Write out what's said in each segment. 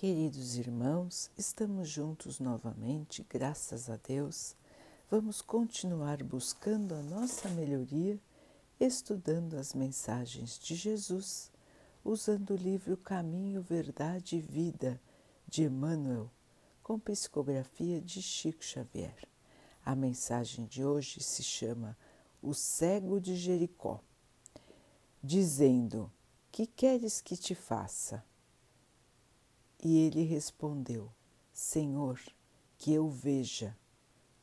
Queridos irmãos, estamos juntos novamente, graças a Deus. Vamos continuar buscando a nossa melhoria, estudando as mensagens de Jesus, usando o livro Caminho, Verdade e Vida de Emmanuel, com psicografia de Chico Xavier. A mensagem de hoje se chama O Cego de Jericó, dizendo: Que queres que te faça? E ele respondeu: Senhor, que eu veja.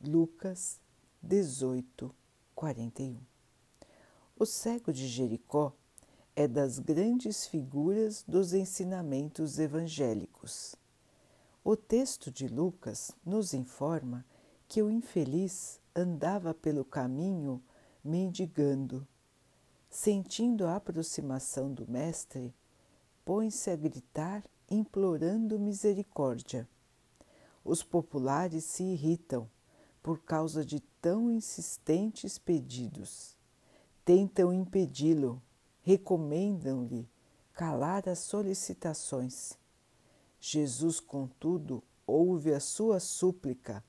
Lucas 18, 41. O cego de Jericó é das grandes figuras dos ensinamentos evangélicos. O texto de Lucas nos informa que o infeliz andava pelo caminho mendigando. Sentindo a aproximação do Mestre, põe-se a gritar implorando misericórdia. Os populares se irritam por causa de tão insistentes pedidos. Tentam impedi-lo, recomendam-lhe calar as solicitações. Jesus, contudo, ouve a sua súplica,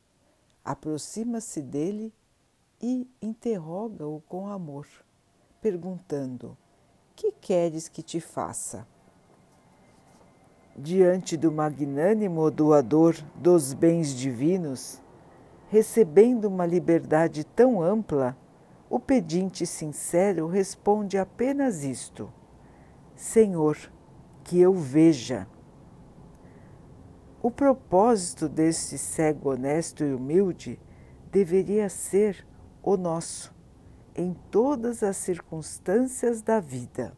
aproxima-se dele e interroga-o com amor, perguntando: Que queres que te faça? Diante do magnânimo doador dos bens divinos, recebendo uma liberdade tão ampla, o pedinte sincero responde apenas isto: Senhor, que eu veja. O propósito deste cego honesto e humilde deveria ser o nosso, em todas as circunstâncias da vida.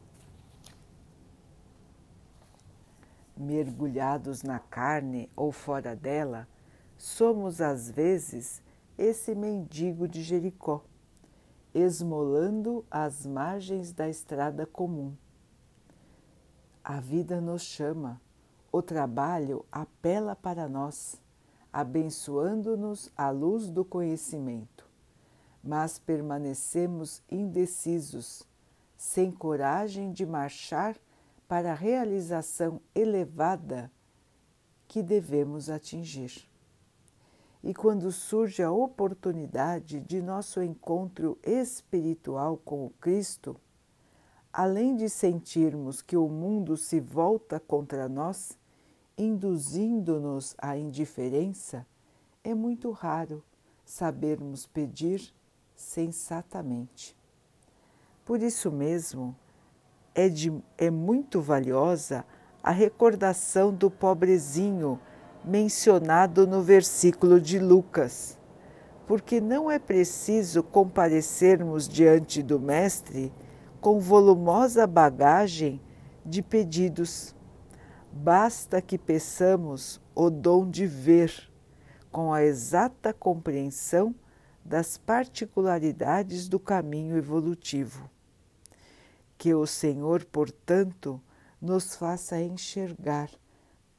Mergulhados na carne ou fora dela, somos às vezes esse mendigo de Jericó, esmolando as margens da estrada comum. A vida nos chama, o trabalho apela para nós, abençoando-nos à luz do conhecimento, mas permanecemos indecisos, sem coragem de marchar para a realização elevada que devemos atingir. E quando surge a oportunidade de nosso encontro espiritual com o Cristo, além de sentirmos que o mundo se volta contra nós, induzindo-nos à indiferença, é muito raro sabermos pedir sensatamente. Por isso mesmo, é, de, é muito valiosa a recordação do pobrezinho mencionado no versículo de Lucas, porque não é preciso comparecermos diante do Mestre com volumosa bagagem de pedidos. Basta que peçamos o dom de ver, com a exata compreensão das particularidades do caminho evolutivo. Que o Senhor, portanto, nos faça enxergar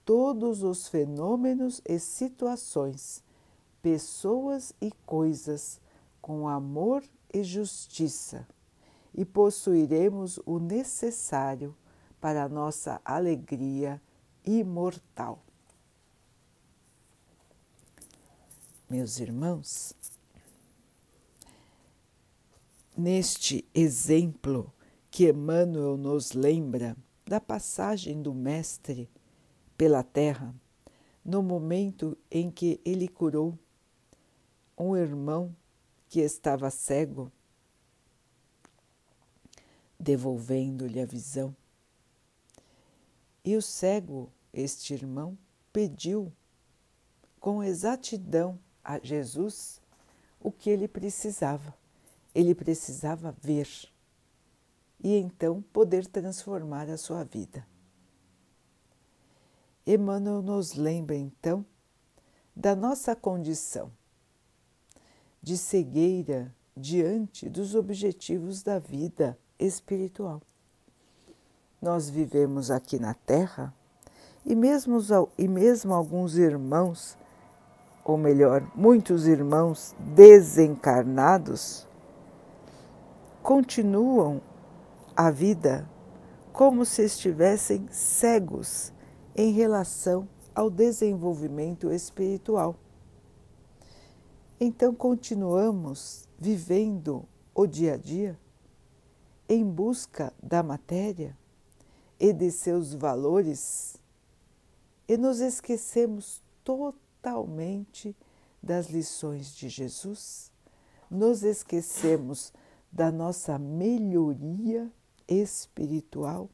todos os fenômenos e situações, pessoas e coisas com amor e justiça, e possuiremos o necessário para a nossa alegria imortal. Meus irmãos, neste exemplo que Emmanuel nos lembra da passagem do Mestre pela terra, no momento em que ele curou um irmão que estava cego, devolvendo-lhe a visão. E o cego, este irmão, pediu com exatidão a Jesus o que ele precisava. Ele precisava ver e então poder transformar a sua vida. Emmanuel nos lembra então da nossa condição de cegueira diante dos objetivos da vida espiritual. Nós vivemos aqui na Terra e mesmo, e mesmo alguns irmãos, ou melhor, muitos irmãos desencarnados, continuam a vida como se estivessem cegos em relação ao desenvolvimento espiritual. Então continuamos vivendo o dia a dia em busca da matéria e de seus valores e nos esquecemos totalmente das lições de Jesus, nos esquecemos da nossa melhoria espiritual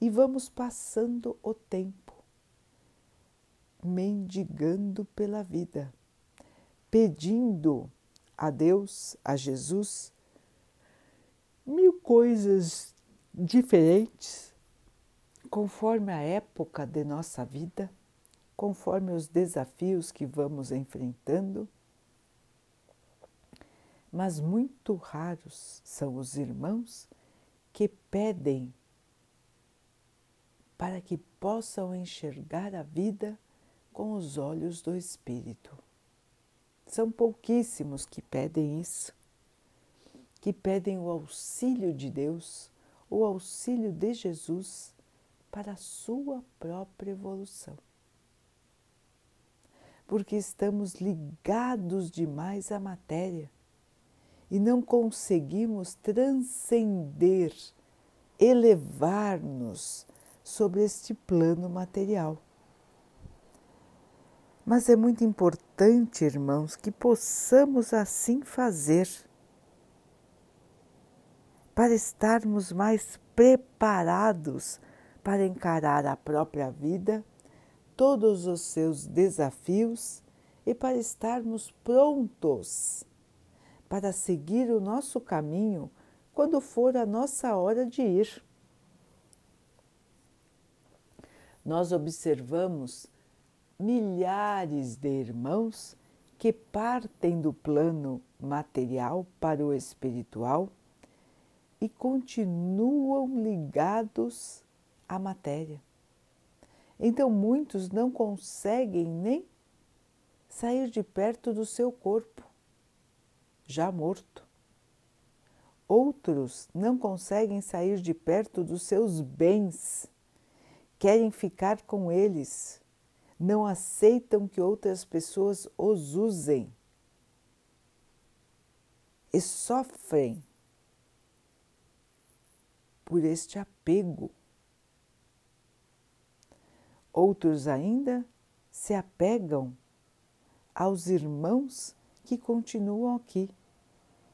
e vamos passando o tempo mendigando pela vida, pedindo a Deus, a Jesus, mil coisas diferentes, conforme a época de nossa vida, conforme os desafios que vamos enfrentando. Mas muito raros são os irmãos que pedem para que possam enxergar a vida com os olhos do Espírito. São pouquíssimos que pedem isso, que pedem o auxílio de Deus, o auxílio de Jesus para a sua própria evolução. Porque estamos ligados demais à matéria e não conseguimos transcender, elevar-nos sobre este plano material. Mas é muito importante, irmãos, que possamos assim fazer para estarmos mais preparados para encarar a própria vida, todos os seus desafios e para estarmos prontos para seguir o nosso caminho quando for a nossa hora de ir. Nós observamos milhares de irmãos que partem do plano material para o espiritual e continuam ligados à matéria. Então, muitos não conseguem nem sair de perto do seu corpo, já morto. Outros não conseguem sair de perto dos seus bens, querem ficar com eles não aceitam que outras pessoas os usem e sofrem por este apego. Outros ainda se apegam aos irmãos que continuam aqui,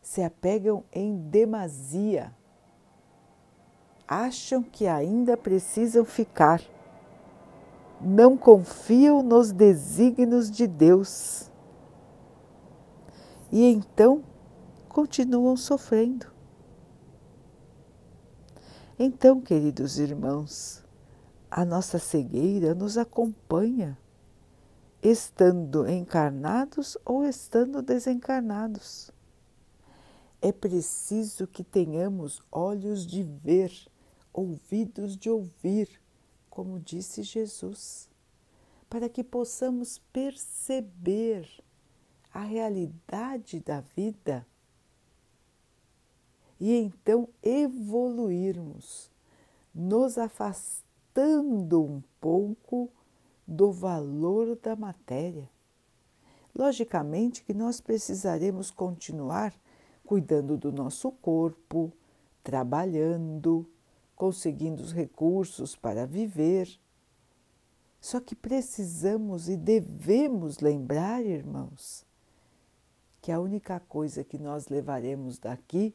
se apegam em demasia, acham que ainda precisam ficar não confiam nos desígnios de Deus. E então continuam sofrendo. Então, queridos irmãos, a nossa cegueira nos acompanha, estando encarnados ou estando desencarnados. É preciso que tenhamos olhos de ver, ouvidos de ouvir como disse Jesus, para que possamos perceber a realidade da vida e então evoluirmos, nos afastando um pouco do valor da matéria. Logicamente que nós precisaremos continuar cuidando do nosso corpo, trabalhando, conseguindo os recursos para viver. Só que precisamos e devemos lembrar, irmãos, que a única coisa que nós levaremos daqui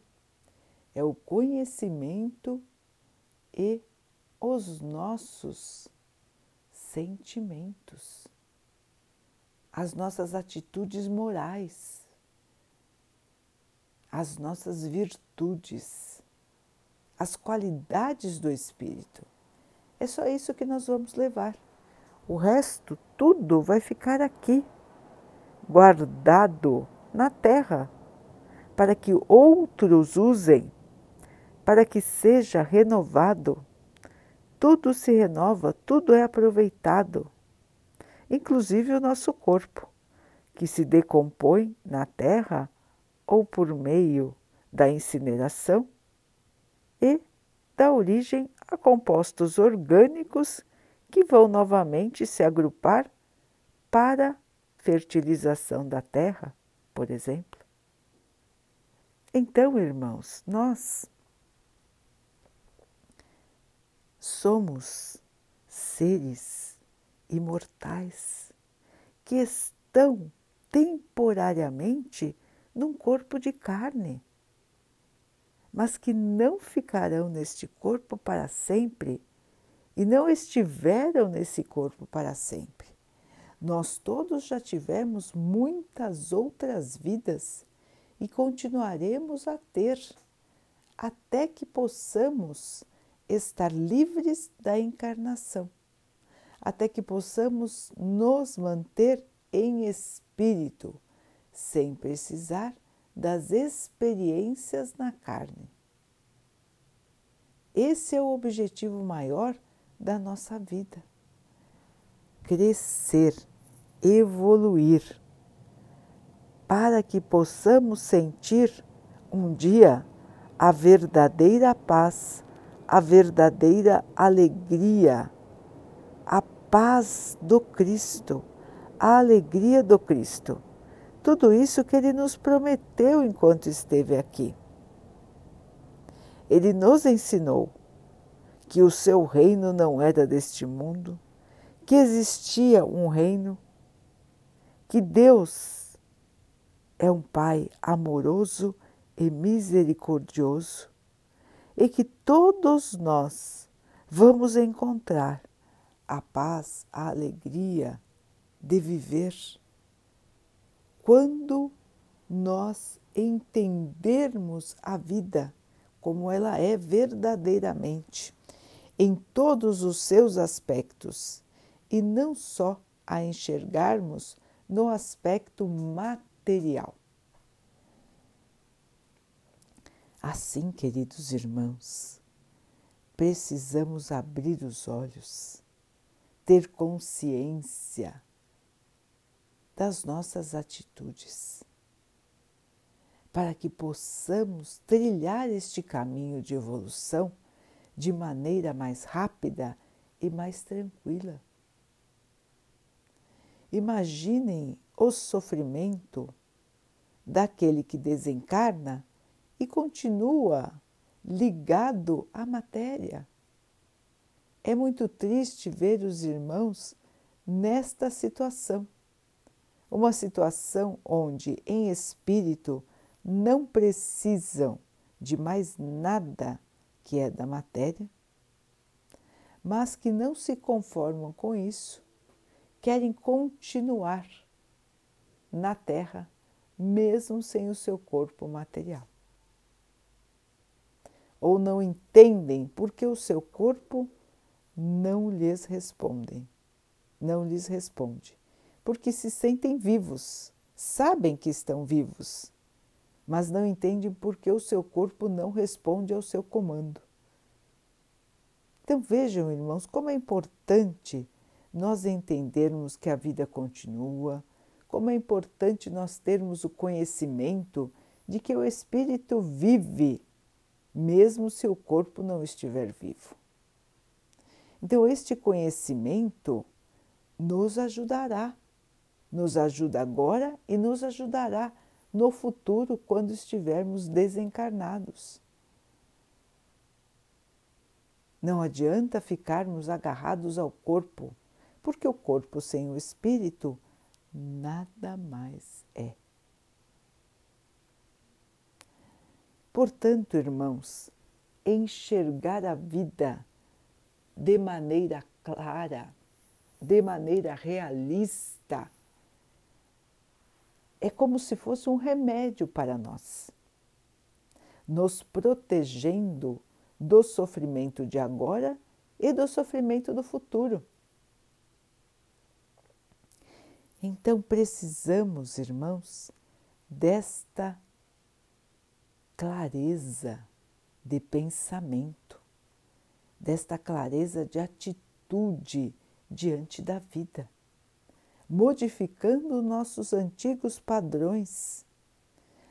é o conhecimento e os nossos sentimentos, as nossas atitudes morais, as nossas virtudes as qualidades do Espírito. É só isso que nós vamos levar. O resto, tudo vai ficar aqui, guardado na terra, para que outros usem, para que seja renovado. Tudo se renova, tudo é aproveitado, inclusive o nosso corpo, que se decompõe na terra ou por meio da incineração e dá origem a compostos orgânicos que vão novamente se agrupar para fertilização da terra, por exemplo. Então, irmãos, nós somos seres imortais que estão temporariamente num corpo de carne, mas que não ficarão neste corpo para sempre e não estiveram nesse corpo para sempre. Nós todos já tivemos muitas outras vidas e continuaremos a ter até que possamos estar livres da encarnação, até que possamos nos manter em espírito, sem precisar das experiências na carne. Esse é o objetivo maior da nossa vida. Crescer, evoluir, para que possamos sentir um dia a verdadeira paz, a verdadeira alegria, a paz do Cristo a alegria do Cristo. Tudo isso que ele nos prometeu enquanto esteve aqui. Ele nos ensinou que o seu reino não era deste mundo, que existia um reino, que Deus é um Pai amoroso e misericordioso e que todos nós vamos encontrar a paz, a alegria, de viver quando nós entendermos a vida como ela é verdadeiramente, em todos os seus aspectos, e não só a enxergarmos no aspecto material. Assim, queridos irmãos, precisamos abrir os olhos, ter consciência das nossas atitudes, para que possamos trilhar este caminho de evolução de maneira mais rápida e mais tranquila. Imaginem o sofrimento daquele que desencarna e continua ligado à matéria. É muito triste ver os irmãos nesta situação uma situação onde, em espírito, não precisam de mais nada que é da matéria, mas que não se conformam com isso, querem continuar na Terra, mesmo sem o seu corpo material. Ou não entendem porque o seu corpo não lhes respondem, não lhes responde porque se sentem vivos, sabem que estão vivos, mas não entendem porque o seu corpo não responde ao seu comando. Então vejam, irmãos, como é importante nós entendermos que a vida continua, como é importante nós termos o conhecimento de que o espírito vive, mesmo se o corpo não estiver vivo. Então, este conhecimento nos ajudará nos ajuda agora e nos ajudará no futuro quando estivermos desencarnados. Não adianta ficarmos agarrados ao corpo, porque o corpo sem o espírito nada mais é. Portanto, irmãos, enxergar a vida de maneira clara, de maneira realista, é como se fosse um remédio para nós, nos protegendo do sofrimento de agora e do sofrimento do futuro. Então precisamos, irmãos, desta clareza de pensamento, desta clareza de atitude diante da vida modificando nossos antigos padrões,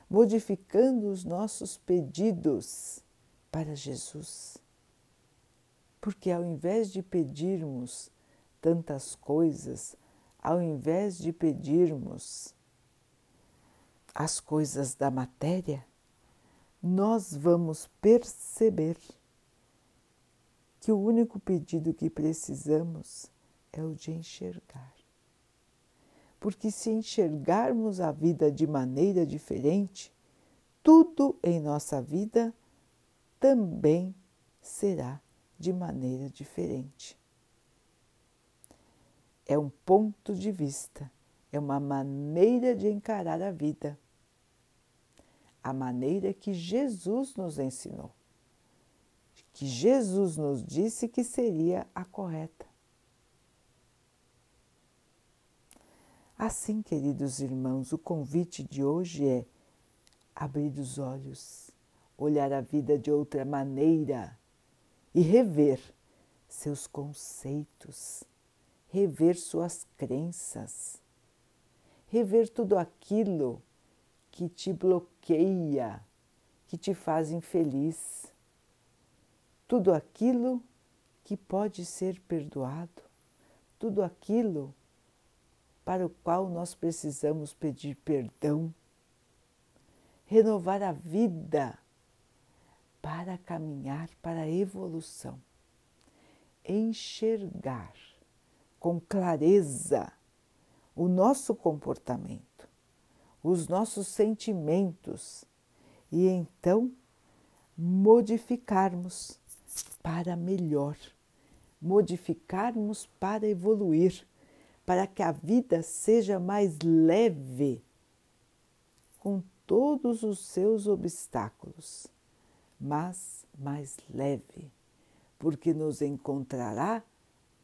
modificando os nossos pedidos para Jesus. Porque ao invés de pedirmos tantas coisas, ao invés de pedirmos as coisas da matéria, nós vamos perceber que o único pedido que precisamos é o de enxergar. Porque se enxergarmos a vida de maneira diferente, tudo em nossa vida também será de maneira diferente. É um ponto de vista, é uma maneira de encarar a vida, a maneira que Jesus nos ensinou que Jesus nos disse que seria a correta. Assim, queridos irmãos, o convite de hoje é abrir os olhos, olhar a vida de outra maneira e rever seus conceitos, rever suas crenças, rever tudo aquilo que te bloqueia, que te faz infeliz. Tudo aquilo que pode ser perdoado, tudo aquilo para o qual nós precisamos pedir perdão, renovar a vida para caminhar para a evolução, enxergar com clareza o nosso comportamento, os nossos sentimentos e então modificarmos para melhor, modificarmos para evoluir, para que a vida seja mais leve, com todos os seus obstáculos, mas mais leve, porque nos encontrará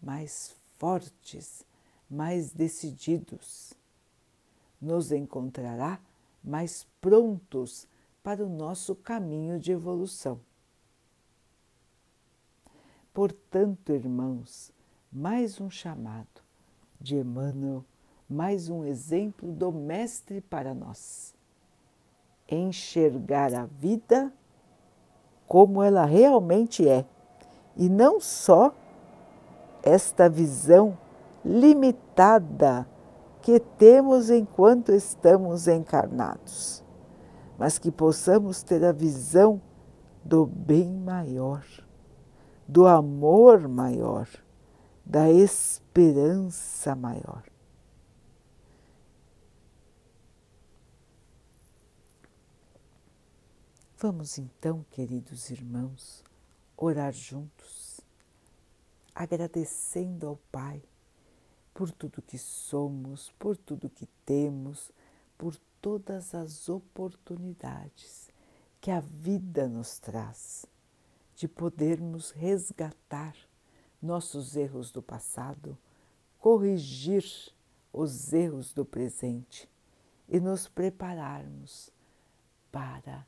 mais fortes, mais decididos, nos encontrará mais prontos para o nosso caminho de evolução. Portanto, irmãos, mais um chamado de Emmanuel, mais um exemplo do Mestre para nós. Enxergar a vida como ela realmente é, e não só esta visão limitada que temos enquanto estamos encarnados, mas que possamos ter a visão do bem maior do amor maior, da esperança maior. Vamos então, queridos irmãos, orar juntos, agradecendo ao Pai por tudo que somos, por tudo que temos, por todas as oportunidades que a vida nos traz de podermos resgatar nossos erros do passado, corrigir os erros do presente e nos prepararmos para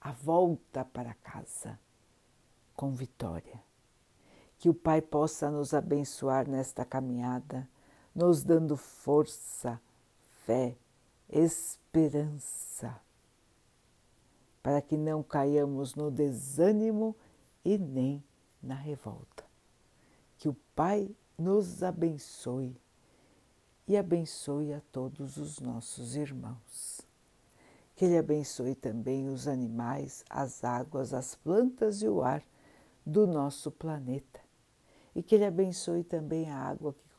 a volta para casa com vitória. Que o Pai possa nos abençoar nesta caminhada, nos dando força, fé, esperança, para que não caiamos no desânimo e nem na revolta. Que o Pai nos abençoe e abençoe a todos os nossos irmãos. Que Ele abençoe também os animais, as águas, as plantas e o ar do nosso planeta. E que Ele abençoe também a água que